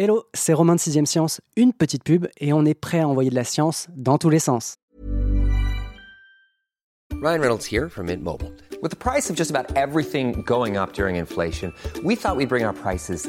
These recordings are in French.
Hello, c'est Romain de 6ème Science, une petite pub et on est prêt à envoyer de la science dans tous les sens. Ryan Reynolds here from Mint Mobile. With the price of just about everything going up during inflation, we thought we'd bring our prices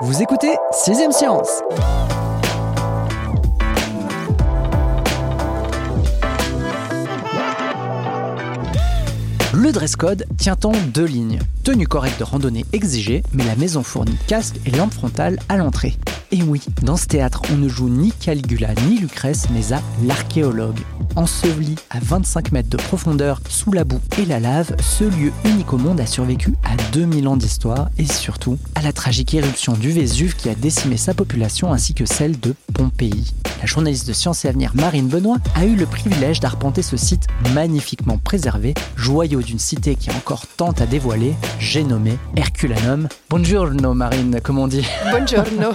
Vous écoutez 6ème Science Le dress code tient en deux lignes? Tenue correcte de randonnée exigée, mais la maison fournit casque et lampe frontale à l'entrée. Et oui, dans ce théâtre, on ne joue ni Caligula ni Lucrèce, mais à l'archéologue. Enseveli à 25 mètres de profondeur sous la boue et la lave, ce lieu unique au monde a survécu à 2000 ans d'histoire et surtout à la tragique éruption du Vésuve qui a décimé sa population ainsi que celle de Pompéi. La journaliste de Sciences et Avenir Marine Benoît a eu le privilège d'arpenter ce site magnifiquement préservé, joyau d'une cité qui a encore tant à dévoiler, j'ai nommé Herculanum. Buongiorno Marine, comme on dit. Buongiorno.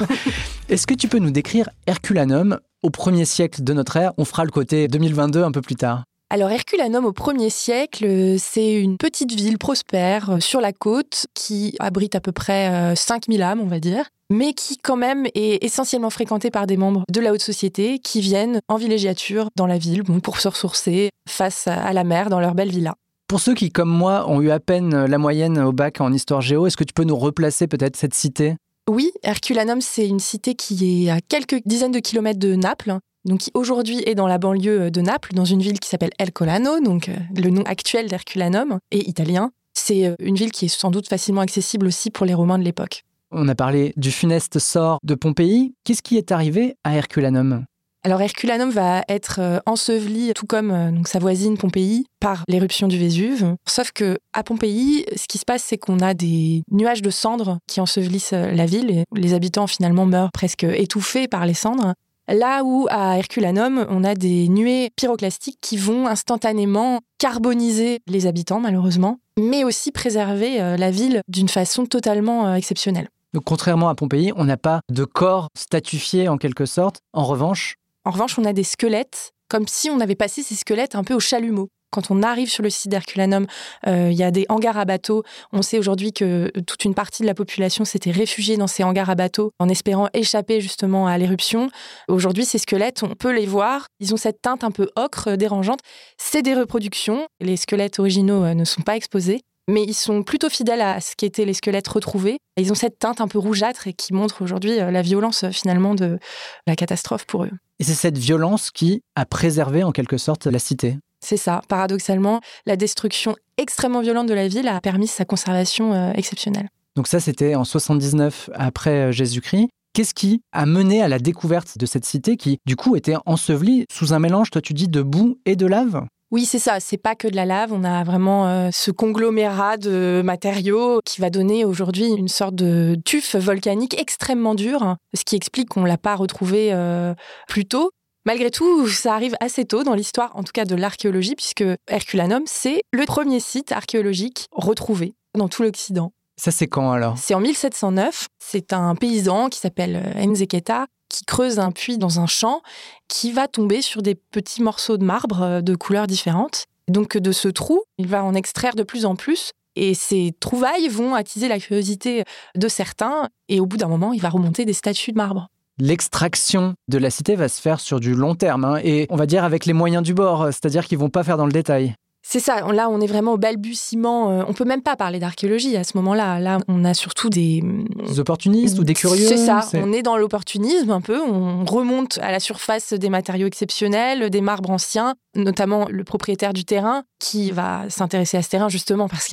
Est-ce que tu peux nous décrire Herculanum au premier siècle de notre ère? On fera le côté 2022 un peu plus tard. Alors Herculanum au 1er siècle, c'est une petite ville prospère euh, sur la côte qui abrite à peu près euh, 5000 âmes, on va dire, mais qui quand même est essentiellement fréquentée par des membres de la haute société qui viennent en villégiature dans la ville bon, pour se ressourcer face à la mer dans leur belle villa. Pour ceux qui, comme moi, ont eu à peine la moyenne au bac en histoire géo, est-ce que tu peux nous replacer peut-être cette cité? Oui, Herculanum, c'est une cité qui est à quelques dizaines de kilomètres de Naples, donc qui aujourd'hui est dans la banlieue de Naples, dans une ville qui s'appelle El Colano, donc euh, le nom actuel d'Herculanum, et italien. C'est euh, une ville qui est sans doute facilement accessible aussi pour les Romains de l'époque. On a parlé du funeste sort de Pompéi. Qu'est-ce qui est arrivé à Herculanum? Alors Herculanum va être euh, enseveli, tout comme euh, sa voisine Pompéi, par l'éruption du Vésuve. Sauf que à Pompéi, ce qui se passe, c'est qu'on a des nuages de cendres qui ensevelissent euh, la ville. Et les habitants finalement meurent presque étouffés par les cendres. Là où à Herculanum, on a des nuées pyroclastiques qui vont instantanément carboniser les habitants, malheureusement, mais aussi préserver la ville d'une façon totalement exceptionnelle. Contrairement à Pompéi, on n'a pas de corps statifié en quelque sorte. En revanche, En revanche, on a des squelettes, comme si on avait passé ces squelettes un peu au chalumeau. Quand on arrive sur le site d'Herculanum, euh, il y a des hangars à bateaux. On sait aujourd'hui que toute une partie de la population s'était réfugiée dans ces hangars à bateaux en espérant échapper justement à l'éruption. Aujourd'hui, ces squelettes, on peut les voir. Ils ont cette teinte un peu ocre, euh, dérangeante. C'est des reproductions. Les squelettes originaux euh, ne sont pas exposés. Mais ils sont plutôt fidèles à ce qu'étaient les squelettes retrouvés. Et ils ont cette teinte un peu rougeâtre et qui montre aujourd'hui euh, la violence euh, finalement de la catastrophe pour eux. et c'est cette violence qui a préservé en quelque sorte la cité. C'est ça. Paradoxalement, la destruction extrêmement violente de la ville a permis sa conservation euh, exceptionnelle. Donc ça, c'était en 79 après Jésus-Christ. Qu'est-ce qui a mené à la découverte de cette cité qui, du coup, était ensevelie sous un mélange, toi tu dis, de boue et de lave? Oui, c'est ça. C'est pas que de la lave. On a vraiment euh, ce conglomérat de matériaux qui va donner aujourd'hui une sorte de tuf volcanique extrêmement dur, ce qui explique qu'on l'a pas retrouvé euh, plus tôt. Malgré tout, ça arrive assez tôt dans l'histoire, en tout cas de l'archéologie, puisque Herculanum, c'est le premier site archéologique retrouvé dans tout l'Occident. Ça, c'est quand alors? C'est en 1709. C'est un paysan qui s'appelle euh, Nzeketa qui creuse un puits dans un champ qui va tomber sur des petits morceaux de marbre euh, de couleurs différentes. Donc de ce trou, il va en extraire de plus en plus. Et ces trouvailles vont attiser la curiosité de certains. Et au bout d'un moment, il va remonter des statues de marbre. L'extraction de la cité va se faire sur du long terme, hein, et on va dire avec les moyens du bord, c'est-à-dire qu'ils vont pas faire dans le détail. C'est ça, là on est vraiment au balbutiement, euh, on peut même pas parler d'archéologie à ce moment-là. Là on a surtout des... Des opportunistes ou des curieux C'est ça, on est dans l'opportunisme un peu, on remonte à la surface des matériaux exceptionnels, des marbres anciens, notamment le propriétaire du terrain qui va s'intéresser à ce terrain justement parce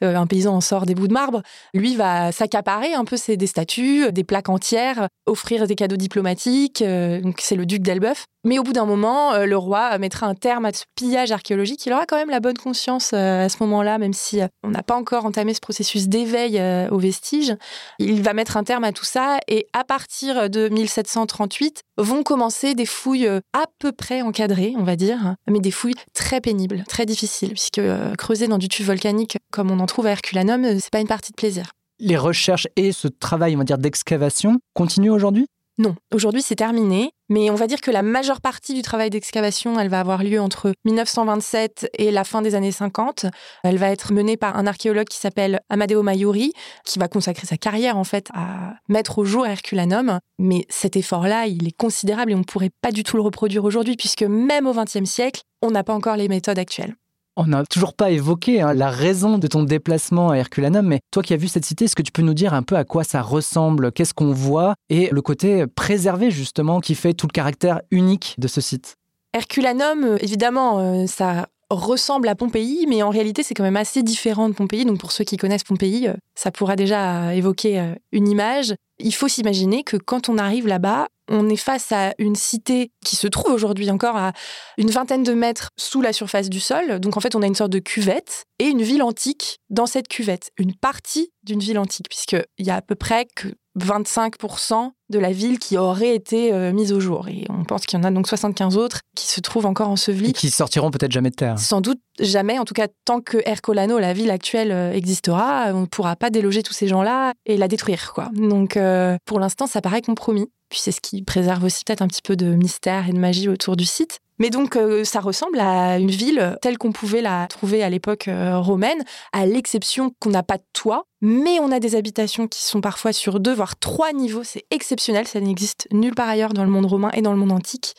qu'un paysan en sort des bouts de marbre. Lui va s'accaparer un peu c'est des statues, des plaques entières, offrir des cadeaux diplomatiques. euh, donc c'est le duc d'Elbeuf. Mais au bout d'un moment, euh, le roi mettra un terme à ce pillage archéologique. Il aura quand même la bonne conscience euh, à ce moment-là, même si euh, on n'a pas encore entamé ce processus d'éveil aux vestiges. Il va mettre un terme à tout ça et à partir de 1738 vont commencer des fouilles à peu près encadrées, on va dire, mais des fouilles très pénibles, très difficiles, puisque creuser dans du tube volcanique comme on en trouve à Herculanum, c'est pas une partie de plaisir. Les recherches et ce travail, on va dire, d'excavation continuent aujourd'hui? Non, aujourd'hui c'est terminé, mais on va dire que la majeure partie du travail d'excavation, elle va avoir lieu entre 1927 et la fin des années 50. Elle va être menée par un archéologue qui s'appelle Amadeo Maiuri, qui va consacrer sa carrière en fait à mettre au jour Herculanum. Mais cet effort-là, il est considérable et on ne pourrait pas du tout le reproduire aujourd'hui, puisque même au XXe siècle, on n'a pas encore les méthodes actuelles. On n'a toujours pas évoqué hein, la raison de ton déplacement à Herculanum, mais toi qui as vu cette cité, est-ce que tu peux nous dire un peu à quoi ça ressemble, qu'est-ce qu'on voit et le côté préservé justement qui fait tout le caractère unique de ce site? Herculanum, euh, évidemment, euh, ça ressemble à Pompéi, mais en réalité, c'est quand même assez différent de Pompéi. Donc, pour ceux qui connaissent Pompéi, euh, ça pourra déjà évoquer une image. Il faut s'imaginer que quand on arrive là-bas, on est face à une cité qui se trouve aujourd'hui encore à une vingtaine de mètres sous la surface du sol. Donc en fait, on a une sorte de cuvette et une ville antique dans cette cuvette, une partie d'une ville antique, puisqu'il y a à peu près que 25% de la ville qui aurait été euh, mise au jour. Et on pense qu'il y en a donc 75 autres qui se trouvent encore ensevelis. Et qui sortiront peut-être jamais de terre. Sans doute jamais. En tout cas, tant que Ercolano, la ville actuelle, euh, existera, on ne pourra pas déloger tous ces gens-là et la détruire. Quoi. Donc euh, pour l'instant, ça paraît compromis. Puis c'est ce qui préserve aussi peut-être un petit peu de mystère et de magie autour du site. Mais donc, euh, ça ressemble à une ville telle qu'on pouvait la trouver à l'époque euh, romaine, à l'exception qu'on n'a pas de toit, mais on a des habitations qui sont parfois sur deux, voire trois niveaux. C'est exceptionnel, ça n'existe nulle part ailleurs dans le monde romain et dans le monde antique.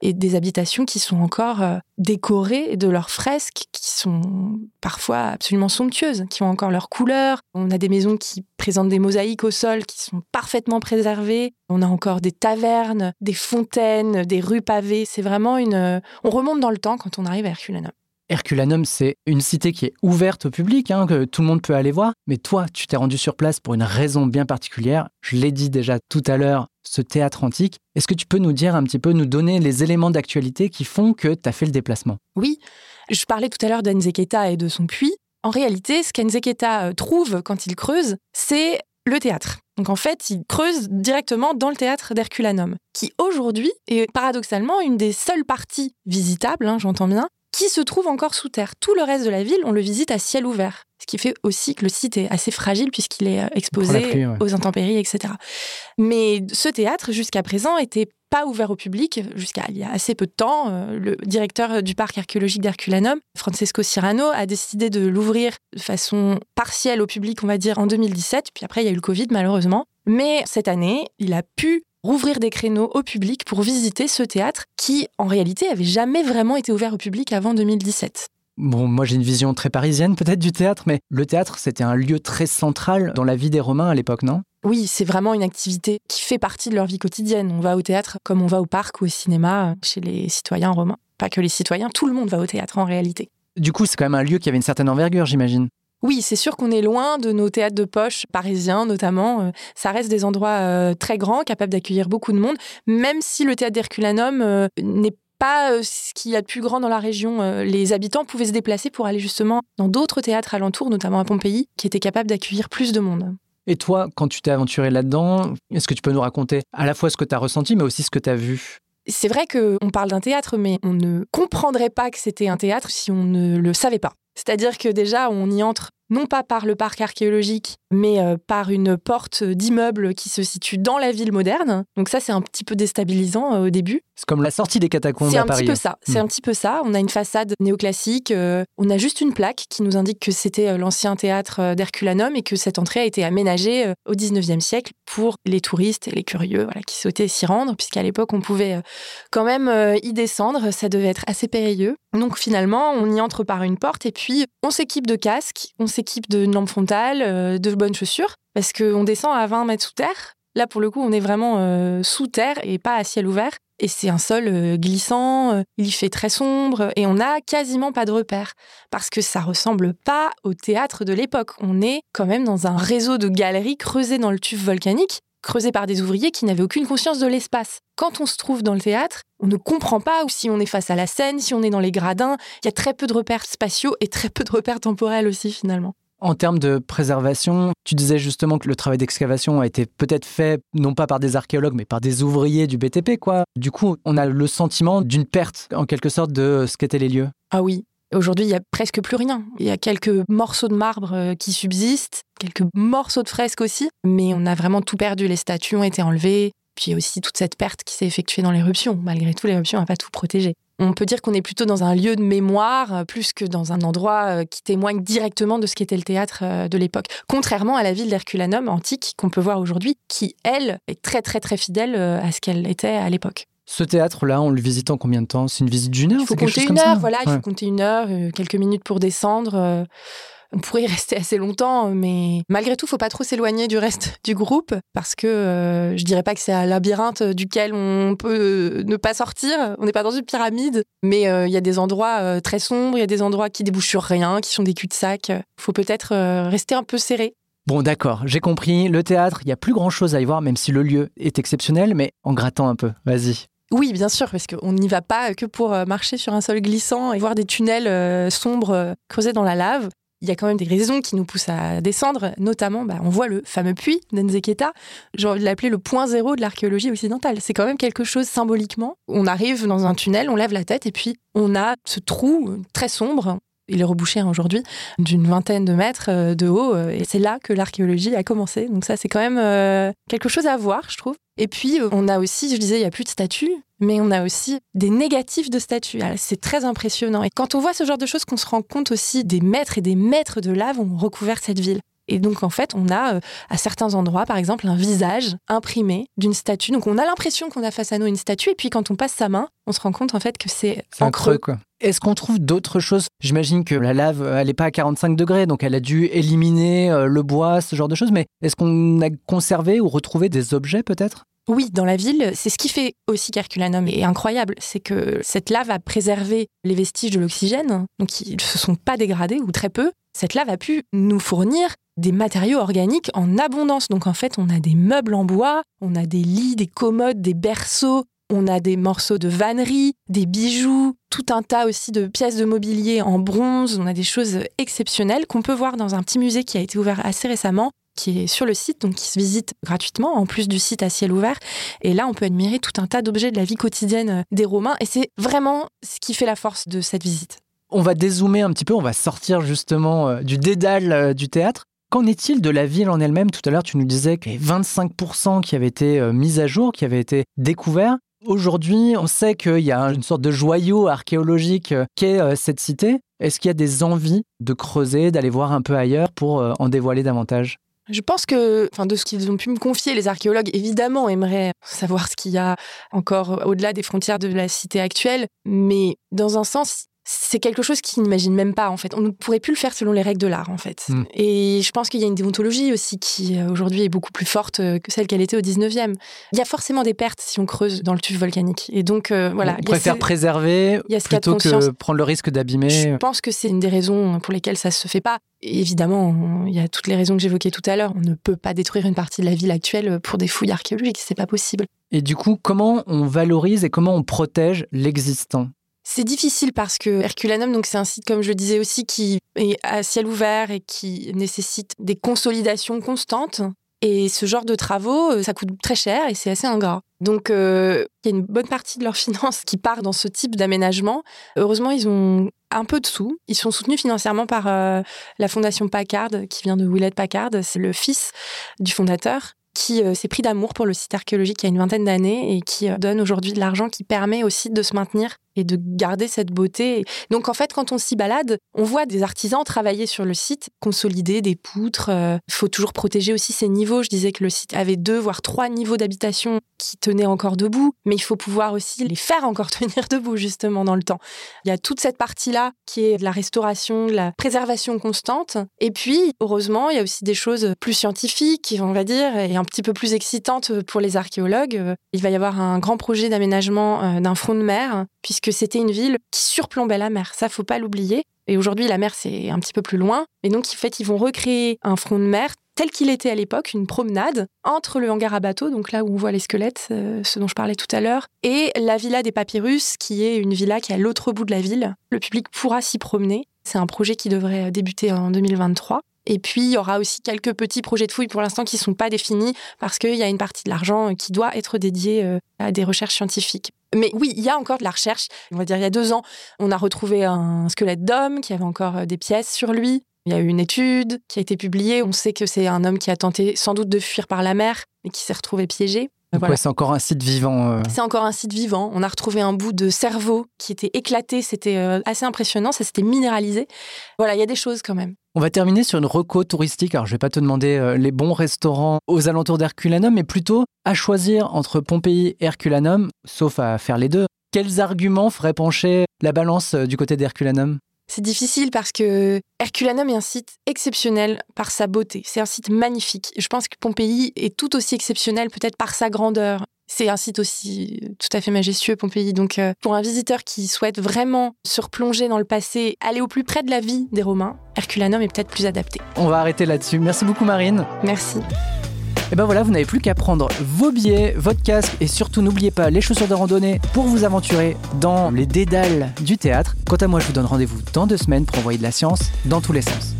Et des habitations qui sont encore euh, décorées de leurs fresques, qui sont parfois absolument somptueuses, qui ont encore leurs couleurs. On a des maisons qui présentent des mosaïques au sol qui sont parfaitement préservées. On a encore des tavernes, des fontaines, des rues pavées. C'est vraiment une euh, on remonte dans le temps quand on arrive à Herculanum. Herculanum, c'est une cité qui est ouverte au public, hein, que tout le monde peut aller voir. Mais toi, tu t'es rendu sur place pour une raison bien particulière. Je l'ai dit déjà tout à l'heure, ce théâtre antique. Est-ce que tu peux nous dire un petit peu, nous donner les éléments d'actualité qui font que tu as fait le déplacement? Oui, je parlais tout à l'heure d'Enzeketa et de son puits. En réalité, ce qu'Enzeketa euh, trouve quand il creuse, c'est le théâtre. Donc en fait, il creuse directement dans le théâtre d'Herculanum, qui aujourd'hui est paradoxalement une des seules parties visitables, hein, j'entends bien, qui se trouve encore sous terre. Tout le reste de la ville, on le visite à ciel ouvert. Ce qui fait aussi que le site est assez fragile puisqu'il est euh, exposé aux intempéries, etc. Mais ce théâtre, jusqu'à présent, était pas ouvert au public jusqu'à il y a assez peu de temps. Euh, le directeur du parc archéologique d'Herculanum, Francesco Cirano, a décidé de l'ouvrir de façon partielle au public, on va dire, en 2017. Puis après, il y a eu le Covid, malheureusement. Mais cette année, il a pu rouvrir des créneaux au public pour visiter ce théâtre qui, en réalité, avait jamais vraiment été ouvert au public avant 2017. Bon, moi j'ai une vision très parisienne peut-être du théâtre, mais le théâtre c'était un lieu très central dans la vie des Romains à l'époque, non? Oui, c'est vraiment une activité qui fait partie de leur vie quotidienne. On va au théâtre comme on va au parc ou au cinéma chez les citoyens romains. Pas que les citoyens, tout le monde va au théâtre en réalité. Du coup, c'est quand même un lieu qui avait une certaine envergure, j'imagine. Oui, c'est sûr qu'on est loin de nos théâtres de poche parisiens notamment. Euh, ça reste des endroits euh, très grands, capables d'accueillir beaucoup de monde, même si le théâtre d'Herculanum euh, n'est pas ce qu'il y a de plus grand dans la région. Les habitants pouvaient se déplacer pour aller justement dans d'autres théâtres alentours, notamment à Pompéi, qui étaient capables d'accueillir plus de monde. Et toi, quand tu t'es aventuré là-dedans, est-ce que tu peux nous raconter à la fois ce que tu as ressenti, mais aussi ce que tu as vu? C'est vrai qu'on parle d'un théâtre, mais on ne comprendrait pas que c'était un théâtre si on ne le savait pas. C'est-à-dire que déjà, on y entre non pas par le parc archéologique, mais euh, par une porte d'immeuble qui se situe dans la ville moderne. Donc ça, c'est un petit peu déstabilisant euh, au début. C'est comme la sortie des catacombes à Paris. C'est un petit peu ça. C'est hmm. un petit peu ça. On a une façade néoclassique. Euh, on a juste une plaque qui nous indique que c'était l'ancien théâtre d'Herculanum et que cette entrée a été aménagée au 19e siècle pour les touristes et les curieux voilà, qui souhaitaient s'y rendre, puisqu'à l'époque, on pouvait quand même y descendre. Ça devait être assez périlleux. Donc finalement, on y entre par une porte et puis on s'équipe de casques, on s'équipe équipe de lampe frontale, euh, de bonnes chaussures, parce qu'on descend à 20 mètres sous terre. Là, pour le coup, on est vraiment euh, sous terre et pas à ciel ouvert. Et c'est un sol euh, glissant, il fait très sombre et on n'a quasiment pas de repères parce que ça ressemble pas au théâtre de l'époque. On est quand même dans un réseau de galeries creusées dans le tuf volcanique creusés par des ouvriers qui n'avaient aucune conscience de l'espace. Quand on se trouve dans le théâtre, on ne comprend pas si on est face à la scène, si on est dans les gradins. Il y a très peu de repères spatiaux et très peu de repères temporels aussi finalement. En termes de préservation, tu disais justement que le travail d'excavation a été peut-être fait non pas par des archéologues, mais par des ouvriers du BTP, quoi. Du coup, on a le sentiment d'une perte, en quelque sorte, de ce qu'étaient les lieux. Ah oui. Aujourd'hui, il y a presque plus rien. Il y a quelques morceaux de marbre euh, qui subsistent, quelques morceaux de fresques aussi, mais on a vraiment tout perdu. Les statues ont été enlevées, puis aussi toute cette perte qui s'est effectuée dans l'éruption. Malgré tout, l'éruption n'a pas tout protégé. On peut dire qu'on est plutôt dans un lieu de mémoire euh, plus que dans un endroit euh, qui témoigne directement de ce qu'était le théâtre de l'époque. Contrairement à la ville d'Herculanum antique qu'on peut voir aujourd'hui, qui, elle, est très très très fidèle à ce qu'elle était à l'époque. Ce théâtre-là, on le visite en combien de temps? C'est une visite d'une heure Il faut compter une heure, voilà, il faut compter une heure, quelques minutes pour descendre on pourrait y rester assez longtemps, mais malgré tout, faut pas trop s'éloigner du reste du groupe parce que euh, je dirais pas que c'est un labyrinthe duquel on peut euh, ne pas sortir. On n'est pas dans une pyramide, mais euh, il y a des endroits très sombres, il y a des endroits qui débouchent sur rien, qui sont des cul-de-sac. Faut peut-être rester un peu serré. Bon, d'accord, j'ai compris. Le théâtre, il y a plus grand-chose à y voir, même si le lieu est exceptionnel, mais en grattant un peu. Vas-y. Oui, bien sûr, parce qu'on n'y va pas que pour marcher sur un sol glissant et voir des tunnels sombres creusés dans la lave il y a quand même des raisons qui nous poussent à descendre. Notamment, bah, on voit le fameux puits d'Enzeketa. J'ai envie de l'appeler le point zéro de l'archéologie occidentale. C'est quand même quelque chose symboliquement. On arrive dans un tunnel, on lève la tête et puis on a ce trou très sombre. Il est rebouché hein, aujourd'hui d'une vingtaine de mètres euh, de haut euh, et c'est là que l'archéologie a commencé. Donc ça, c'est quand même euh, quelque chose à voir, je trouve. Et puis, on a aussi, je disais, il n'y a plus de statues, mais on a aussi des négatifs de statues. Ah, c'est très impressionnant. Et quand on voit ce genre de choses, qu'on se rend compte aussi des maîtres et des maîtres de lave ont recouvert cette ville. Et donc, en fait, on a euh, à certains endroits, par exemple, un visage imprimé d'une statue. Donc, on a l'impression qu'on a face à nous une statue. Et puis, quand on passe sa main, on se rend compte, en fait, que c'est en creux. quoi. Est-ce qu'on trouve d'autres choses? J'imagine que la lave, elle n'est pas à 45 degrés, donc elle a dû éliminer euh, le bois, ce genre de choses. Mais est-ce qu'on a conservé ou retrouvé des objets, peut-être? Oui, dans la ville, c'est ce qui fait aussi qu'Herculanum est incroyable, c'est que cette lave a préservé les vestiges de l'oxygène, donc ils ne se sont pas dégradés ou très peu. Cette lave a pu nous fournir des matériaux organiques en abondance. Donc en fait, on a des meubles en bois, on a des lits, des commodes, des berceaux, on a des morceaux de vannerie, des bijoux, tout un tas aussi de pièces de mobilier en bronze. On a des choses exceptionnelles qu'on peut voir dans un petit musée qui a été ouvert assez récemment qui est sur le site, donc qui se visite gratuitement, en plus du site à ciel ouvert. Et là, on peut admirer tout un tas d'objets de la vie quotidienne euh, des Romains. Et c'est vraiment ce qui fait la force de cette visite. On va dézoomer un petit peu, on va sortir justement euh, du dédale euh, du théâtre. Qu'en est-il de la ville en elle-même? Tout à l'heure, tu nous disais que les 25% qui avaient été mis à jour, qui avaient été découverts. Aujourd'hui, on sait qu'il y a une sorte de joyau archéologique qu'est cette cité. Est-ce qu'il y a des envies de creuser, d'aller voir un peu ailleurs pour en dévoiler davantage? Je pense que, enfin, de ce qu'ils ont pu me confier, les archéologues, évidemment, aimeraient savoir ce qu'il y a encore au-delà des frontières de la cité actuelle. Mais dans un sens, c'est quelque chose qu'ils n'imaginent même pas en fait. On ne pourrait plus le faire selon les règles de l'art en fait. Hmm. Et je pense qu'il y a une déontologie aussi qui euh, aujourd'hui est beaucoup plus forte euh, que celle qu'elle était au 19e. Il y a forcément des pertes si on creuse dans le tube volcanique. Et donc euh, voilà. On préfère préserver plutôt que prendre le risque d'abîmer. Je pense que c'est une des raisons pour lesquelles ça se fait pas. évidemment, il y a toutes les raisons que j'évoquais tout à l'heure. On ne peut pas détruire une partie de la ville actuelle pour des fouilles archéologiques, c'est pas possible. Et du coup, comment on valorise et comment on protège l'existant? C'est difficile parce que Herculanum, donc c'est un site, comme je le disais aussi, qui est à ciel ouvert et qui nécessite des consolidations constantes. Et ce genre de travaux, euh, ça coûte très cher et c'est assez ingrat. Donc, euh, il y a une bonne partie de leurs finances qui part dans ce type d'aménagement. Heureusement, ils ont un peu de sous. Ils sont soutenus financièrement par euh, la fondation Packard, qui vient de Willett Packard. C'est le fils du fondateur qui s'est pris d'amour pour le site archéologique il y a une vingtaine d'années et qui donne aujourd'hui de l'argent qui permet au site de se maintenir et de garder cette beauté. Donc en fait, quand on s'y balade, on voit des artisans travailler sur le site, consolider des poutres. Il euh, faut toujours protéger aussi ces niveaux. Je disais que le site avait deux, voire trois niveaux d'habitation qui tenaient encore debout, mais il faut pouvoir aussi les faire encore tenir debout justement dans le temps. Il y a toute cette partie-là qui est de la restauration, de la préservation constante. Et puis, heureusement, il y a aussi des choses plus scientifiques, on va dire, et un petit peu plus excitantes pour les archéologues. Il va y avoir un grand projet d'aménagement euh, d'un front de mer, puisque que c'était une ville qui surplombait la mer. Ça, faut pas l'oublier. Et aujourd'hui, la mer, c'est un petit peu plus loin. Et donc, en fait, ils vont recréer un front de mer tel qu'il était à l'époque, une promenade entre le hangar à bateau, donc là où on voit les squelettes, euh, ce dont je parlais tout à l'heure, et la villa des papyrus, qui est une villa qui est à l'autre bout de la ville. Le public pourra s'y promener. C'est un projet qui devrait débuter en 2023. Et puis, il y aura aussi quelques petits projets de fouilles pour l'instant qui ne sont pas définis parce qu'il y a une partie de l'argent qui doit être dédiée euh, à des recherches scientifiques. Mais oui, il y a encore de la recherche. On va dire, il y a deux ans, on a retrouvé un squelette d'homme qui avait encore euh, des pièces sur lui. Il y a eu une étude qui a été publiée. On sait que c'est un homme qui a tenté sans doute de fuir par la mer et qui s'est retrouvé piégé. C'est encore un site vivant. Euh. C'est encore un site vivant. On a retrouvé un bout de cerveau qui était éclaté. C'était euh, assez impressionnant. Ça s'était minéralisé. Voilà, il y a des choses quand même. On va terminer sur une reco touristique. Alors, je vais pas te demander euh, les bons restaurants aux alentours d'Herculanum, mais plutôt à choisir entre Pompéi et Herculanum, sauf à faire les deux. Quels arguments feraient pencher la balance du côté d'Herculanum? C'est difficile parce que Herculanum est un site exceptionnel par sa beauté. C'est un site magnifique. Je pense que Pompéi est tout aussi exceptionnel peut-être par sa grandeur. C'est un site aussi tout à fait majestueux, Pompéi. Donc, euh, pour un visiteur qui souhaite vraiment se replonger dans le passé, aller au plus près de la vie des Romains, Herculanum est peut-être plus adapté. On va arrêter là-dessus. Merci beaucoup, Marine. Merci. Et ben voilà, vous n'avez plus qu'à prendre vos billets, votre casque et surtout n'oubliez pas les chaussures de randonnée pour vous aventurer dans les dédales du théâtre. Quant à moi, je vous donne rendez-vous dans deux semaines pour envoyer de la science dans tous les sens.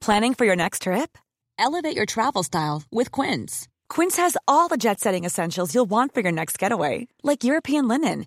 Planning for your next trip? Elevate your travel style with Quince. Quince has all the jet-setting essentials you'll want for your next getaway, like European linen